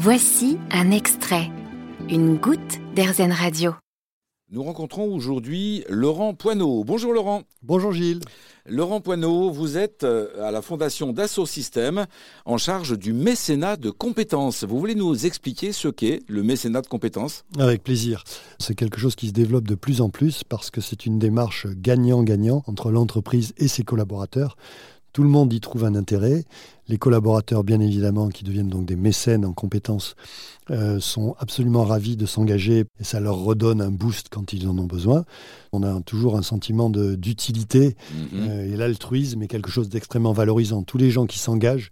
Voici un extrait, une goutte d'Airzen Radio. Nous rencontrons aujourd'hui Laurent Poineau. Bonjour Laurent. Bonjour Gilles. Laurent Poineau, vous êtes euh, à la fondation Dassault Systèmes en charge du mécénat de compétences. Vous voulez nous expliquer ce qu'est le mécénat de compétences? Avec plaisir. C'est quelque chose qui se développe de plus en plus parce que c'est une démarche gagnant-gagnant entre l'entreprise et ses collaborateurs. Tout le monde y trouve un intérêt. Les collaborateurs, bien évidemment, qui deviennent donc des mécènes en compétences, euh, sont absolument ravis de s'engager et ça leur redonne un boost quand ils en ont besoin. On a toujours un sentiment d'utilité Mhm. euh, et l'altruisme est quelque chose d'extrêmement valorisant. Tous les gens qui s'engagent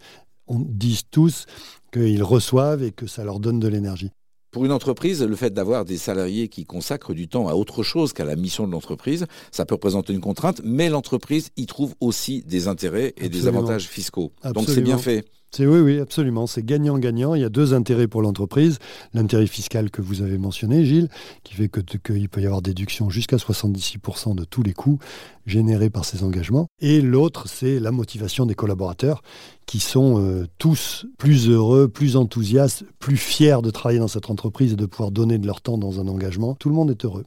on disent tous qu'ils reçoivent et que ça leur donne de l'énergie. Pour une entreprise, le fait d'avoir des salariés qui consacrent du temps à autre chose qu'à la mission de l'entreprise, ça peut représenter une contrainte, mais l'entreprise y trouve aussi des intérêts et des avantages fiscaux. Donc c'est bien fait. Oui, oui, absolument. C'est gagnant-gagnant. Il y a deux intérêts pour l'entreprise. L'intérêt fiscal que vous avez mentionné, Gilles, qui fait que- qu'il peut y avoir déduction jusqu'à 76% de tous les coûts générés par ces engagements. Et l'autre, c'est la motivation des collaborateurs qui sont euh, tous plus heureux, plus enthousiastes, plus fiers de travailler dans cette entreprise et de pouvoir donner de leur temps dans un engagement. Tout le monde est heureux.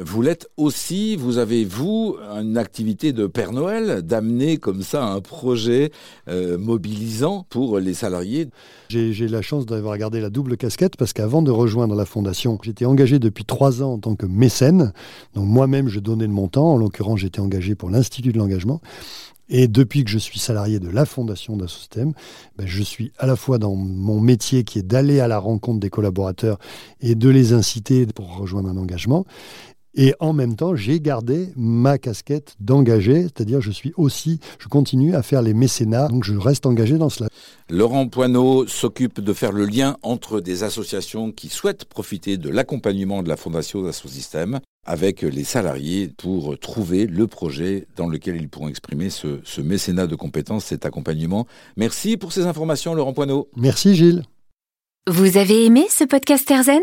Vous l'êtes aussi, vous avez, vous, une activité de Père Noël, d'amener comme ça un projet euh, mobilisant pour les salariés. J'ai la chance d'avoir gardé la double casquette parce qu'avant de rejoindre la fondation, j'étais engagé depuis trois ans en tant que mécène. Donc moi-même, je donnais de mon temps. En l'occurrence, j'étais engagé pour l'Institut de l'engagement. Et depuis que je suis salarié de la fondation d'Assostem, ben, je suis à la fois dans mon métier qui est d'aller à la rencontre des collaborateurs et de les inciter pour rejoindre un engagement. Et en même temps, j'ai gardé ma casquette d'engagé, c'est-à-dire je suis aussi, je continue à faire les mécénats, donc je reste engagé dans cela. Laurent Poineau s'occupe de faire le lien entre des associations qui souhaitent profiter de l'accompagnement de la Fondation Systèmes avec les salariés pour trouver le projet dans lequel ils pourront exprimer ce, ce mécénat de compétences, cet accompagnement. Merci pour ces informations, Laurent Poineau. Merci Gilles. Vous avez aimé ce podcast Airzen?